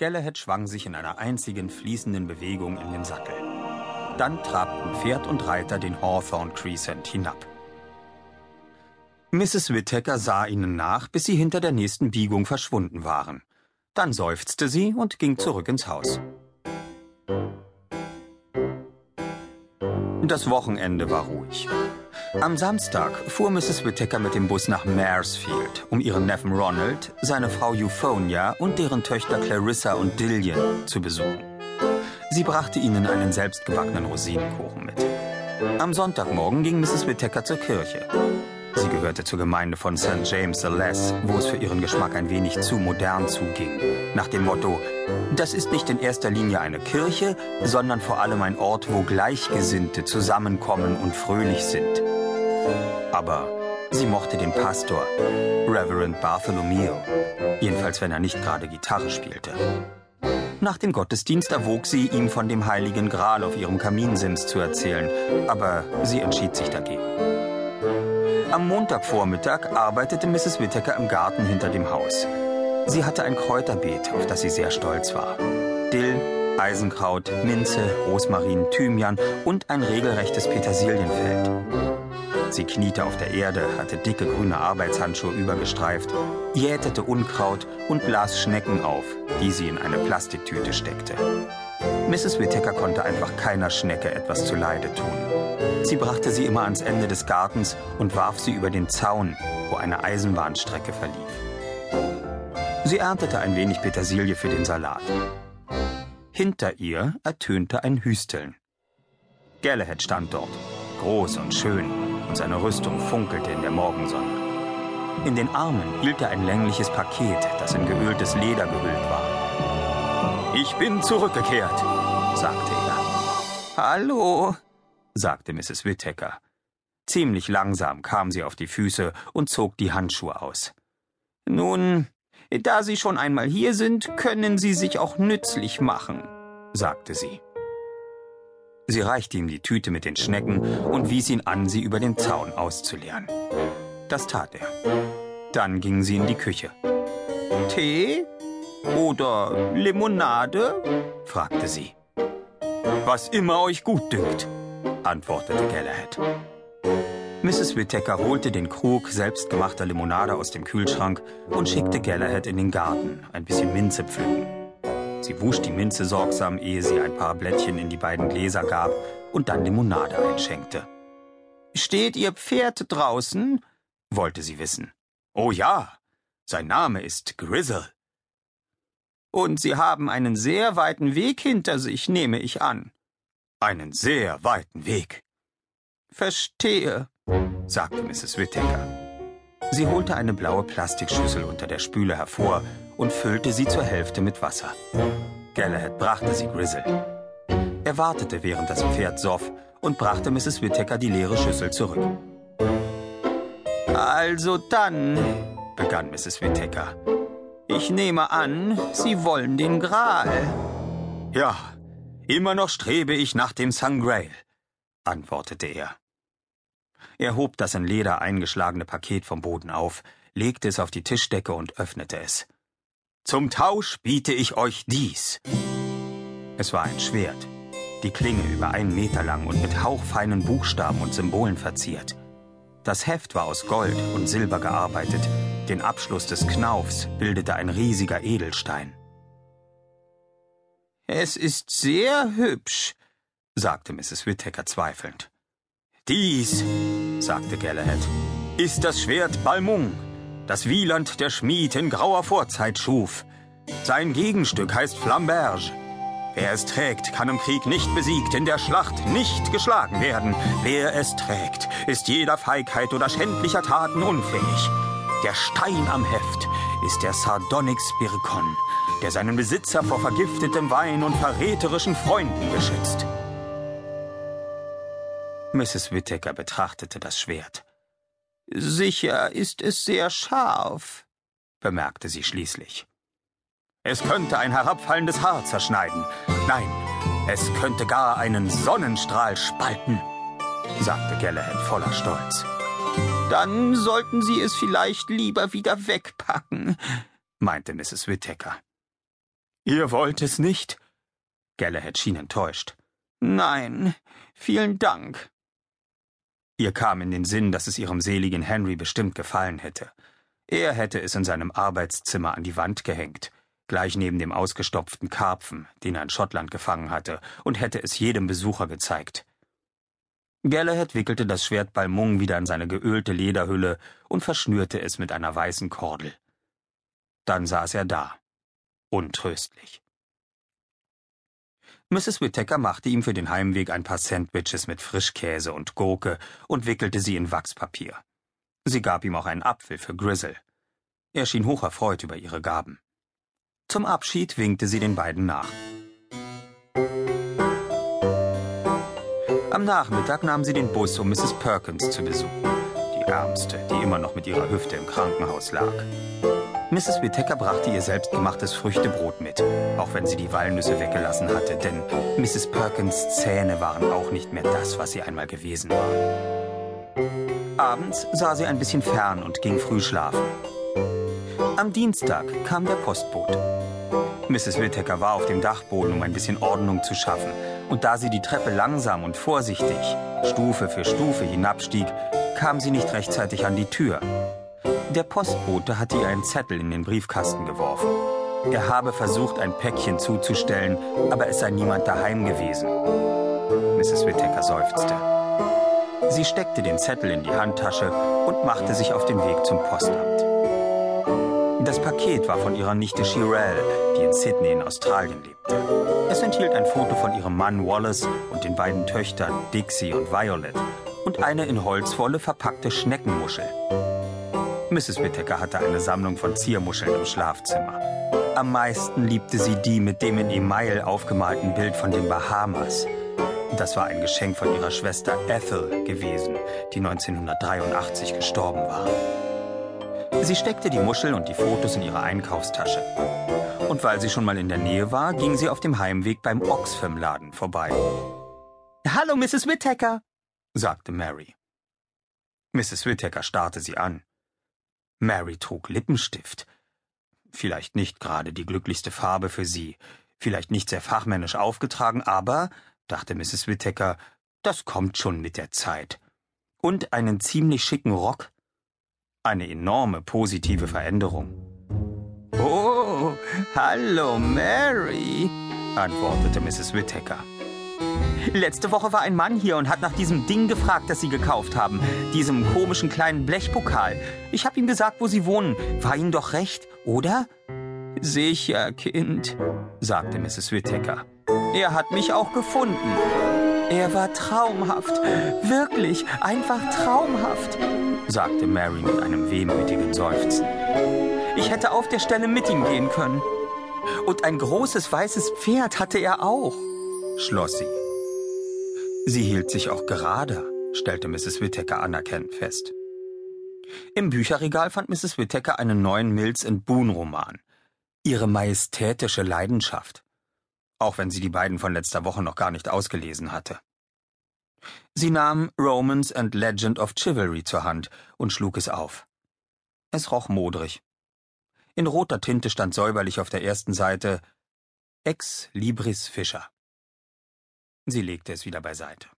Galahad schwang sich in einer einzigen fließenden Bewegung in den Sattel. Dann trabten Pferd und Reiter den Hawthorne Crescent hinab. Mrs. Whittaker sah ihnen nach, bis sie hinter der nächsten Biegung verschwunden waren. Dann seufzte sie und ging zurück ins Haus. Das Wochenende war ruhig. Am Samstag fuhr Mrs. Whittaker mit dem Bus nach Maresfield, um ihren Neffen Ronald, seine Frau Euphonia und deren Töchter Clarissa und Dillian zu besuchen. Sie brachte ihnen einen selbstgebackenen Rosinenkuchen mit. Am Sonntagmorgen ging Mrs. Whittaker zur Kirche. Sie gehörte zur Gemeinde von St. James the Less, wo es für ihren Geschmack ein wenig zu modern zuging. Nach dem Motto, das ist nicht in erster Linie eine Kirche, sondern vor allem ein Ort, wo Gleichgesinnte zusammenkommen und fröhlich sind. Aber sie mochte den Pastor, Reverend Bartholomew, jedenfalls wenn er nicht gerade Gitarre spielte. Nach dem Gottesdienst erwog sie, ihm von dem heiligen Gral auf ihrem Kaminsims zu erzählen, aber sie entschied sich dagegen. Am Montagvormittag arbeitete Mrs. Whittaker im Garten hinter dem Haus. Sie hatte ein Kräuterbeet, auf das sie sehr stolz war. Dill, Eisenkraut, Minze, Rosmarin, Thymian und ein regelrechtes Petersilienfeld. Sie kniete auf der Erde, hatte dicke grüne Arbeitshandschuhe übergestreift, jätete Unkraut und blas Schnecken auf, die sie in eine Plastiktüte steckte. Mrs. Whittaker konnte einfach keiner Schnecke etwas zuleide tun. Sie brachte sie immer ans Ende des Gartens und warf sie über den Zaun, wo eine Eisenbahnstrecke verlief. Sie erntete ein wenig Petersilie für den Salat. Hinter ihr ertönte ein Hüsteln. Galahad stand dort, groß und schön, und seine Rüstung funkelte in der Morgensonne. In den Armen hielt er ein längliches Paket, das in geöltes Leder gehüllt war. Ich bin zurückgekehrt, sagte er. Hallo, sagte Mrs. Whittaker. Ziemlich langsam kam sie auf die Füße und zog die Handschuhe aus. Nun, da Sie schon einmal hier sind, können Sie sich auch nützlich machen, sagte sie. Sie reichte ihm die Tüte mit den Schnecken und wies ihn an, sie über den Zaun auszuleeren. Das tat er. Dann ging sie in die Küche. Tee? Oder Limonade? fragte sie. Was immer euch gut dünkt, antwortete Galahad. Mrs. Whittaker holte den Krug selbstgemachter Limonade aus dem Kühlschrank und schickte Galahad in den Garten, ein bisschen Minze pflücken. Sie wusch die Minze sorgsam, ehe sie ein paar Blättchen in die beiden Gläser gab und dann Limonade einschenkte. Steht Ihr Pferd draußen? wollte sie wissen. Oh ja, sein Name ist Grizzle. Und Sie haben einen sehr weiten Weg hinter sich, nehme ich an. Einen sehr weiten Weg. Verstehe, sagte Mrs. Whittaker. Sie holte eine blaue Plastikschüssel unter der Spüle hervor und füllte sie zur Hälfte mit Wasser. Galahad brachte sie Grizzle. Er wartete, während das Pferd soff, und brachte Mrs. Whittaker die leere Schüssel zurück. Also dann, begann Mrs. Whittaker. Ich nehme an, Sie wollen den Gral. Ja, immer noch strebe ich nach dem Sangrail, antwortete er. Er hob das in Leder eingeschlagene Paket vom Boden auf, legte es auf die Tischdecke und öffnete es. Zum Tausch biete ich euch dies. Es war ein Schwert, die Klinge über einen Meter lang und mit hauchfeinen Buchstaben und Symbolen verziert. Das Heft war aus Gold und Silber gearbeitet, den Abschluss des Knaufs bildete ein riesiger Edelstein. Es ist sehr hübsch, sagte Mrs. Whittaker zweifelnd. Dies, sagte Galahad, ist das Schwert Balmung, das Wieland der Schmied in grauer Vorzeit schuf. Sein Gegenstück heißt Flamberge. Wer es trägt, kann im Krieg nicht besiegt, in der Schlacht nicht geschlagen werden. Wer es trägt, ist jeder Feigheit oder schändlicher Taten unfähig. Der Stein am Heft ist der Sardonyx Birkon, der seinen Besitzer vor vergiftetem Wein und verräterischen Freunden beschützt. Mrs. Whittaker betrachtete das Schwert. Sicher ist es sehr scharf, bemerkte sie schließlich. Es könnte ein herabfallendes Haar zerschneiden. Nein, es könnte gar einen Sonnenstrahl spalten, sagte Galahad voller Stolz. Dann sollten Sie es vielleicht lieber wieder wegpacken, meinte Mrs. Whittaker. Ihr wollt es nicht? Galahad schien enttäuscht. Nein, vielen Dank. Ihr kam in den Sinn, dass es ihrem seligen Henry bestimmt gefallen hätte. Er hätte es in seinem Arbeitszimmer an die Wand gehängt, gleich neben dem ausgestopften Karpfen, den er in Schottland gefangen hatte, und hätte es jedem Besucher gezeigt. Galahad wickelte das Schwert Balmung wieder in seine geölte Lederhülle und verschnürte es mit einer weißen Kordel. Dann saß er da, untröstlich. Mrs. Whittaker machte ihm für den Heimweg ein paar Sandwiches mit Frischkäse und Gurke und wickelte sie in Wachspapier. Sie gab ihm auch einen Apfel für Grizzle. Er schien hocherfreut über ihre Gaben. Zum Abschied winkte sie den beiden nach. Am Nachmittag nahm sie den Bus, um Mrs. Perkins zu besuchen, die Ärmste, die immer noch mit ihrer Hüfte im Krankenhaus lag. Mrs. Whittaker brachte ihr selbstgemachtes Früchtebrot mit, auch wenn sie die Walnüsse weggelassen hatte, denn Mrs. Perkins Zähne waren auch nicht mehr das, was sie einmal gewesen waren. Abends sah sie ein bisschen fern und ging früh schlafen. Am Dienstag kam der Postbote. Mrs. Whittaker war auf dem Dachboden, um ein bisschen Ordnung zu schaffen, und da sie die Treppe langsam und vorsichtig, Stufe für Stufe hinabstieg, kam sie nicht rechtzeitig an die Tür. Der Postbote hatte ihr einen Zettel in den Briefkasten geworfen. Er habe versucht, ein Päckchen zuzustellen, aber es sei niemand daheim gewesen. Mrs. Whittaker seufzte. Sie steckte den Zettel in die Handtasche und machte sich auf den Weg zum Postamt. Das Paket war von ihrer Nichte Shirel, die in Sydney in Australien lebte. Es enthielt ein Foto von ihrem Mann Wallace und den beiden Töchtern Dixie und Violet und eine in Holzwolle verpackte Schneckenmuschel. Mrs. Whittaker hatte eine Sammlung von Ziermuscheln im Schlafzimmer. Am meisten liebte sie die mit dem in Email aufgemalten Bild von den Bahamas. Das war ein Geschenk von ihrer Schwester Ethel gewesen, die 1983 gestorben war. Sie steckte die Muschel und die Fotos in ihre Einkaufstasche. Und weil sie schon mal in der Nähe war, ging sie auf dem Heimweg beim Oxfam-Laden vorbei. Hallo, Mrs. Whittaker, sagte Mary. Mrs. Whittaker starrte sie an. Mary trug Lippenstift. Vielleicht nicht gerade die glücklichste Farbe für sie, vielleicht nicht sehr fachmännisch aufgetragen, aber dachte Mrs. Whittaker, das kommt schon mit der Zeit. Und einen ziemlich schicken Rock. Eine enorme positive Veränderung. Oh, hallo Mary, antwortete Mrs. Whittaker. Letzte Woche war ein Mann hier und hat nach diesem Ding gefragt, das Sie gekauft haben. Diesem komischen kleinen Blechpokal. Ich habe ihm gesagt, wo Sie wohnen. War Ihnen doch recht, oder? Sicher, Kind, sagte Mrs. Whittaker. Er hat mich auch gefunden. Er war traumhaft. Wirklich, einfach traumhaft, sagte Mary mit einem wehmütigen Seufzen. Ich hätte auf der Stelle mit ihm gehen können. Und ein großes weißes Pferd hatte er auch, schloss sie. Sie hielt sich auch gerade, stellte Mrs. Whittaker anerkennend fest. Im Bücherregal fand Mrs. Whittaker einen neuen Mills Boone Roman. Ihre majestätische Leidenschaft auch wenn sie die beiden von letzter Woche noch gar nicht ausgelesen hatte. Sie nahm Romance and Legend of Chivalry zur Hand und schlug es auf. Es roch modrig. In roter Tinte stand säuberlich auf der ersten Seite Ex Libris Fischer. Sie legte es wieder beiseite.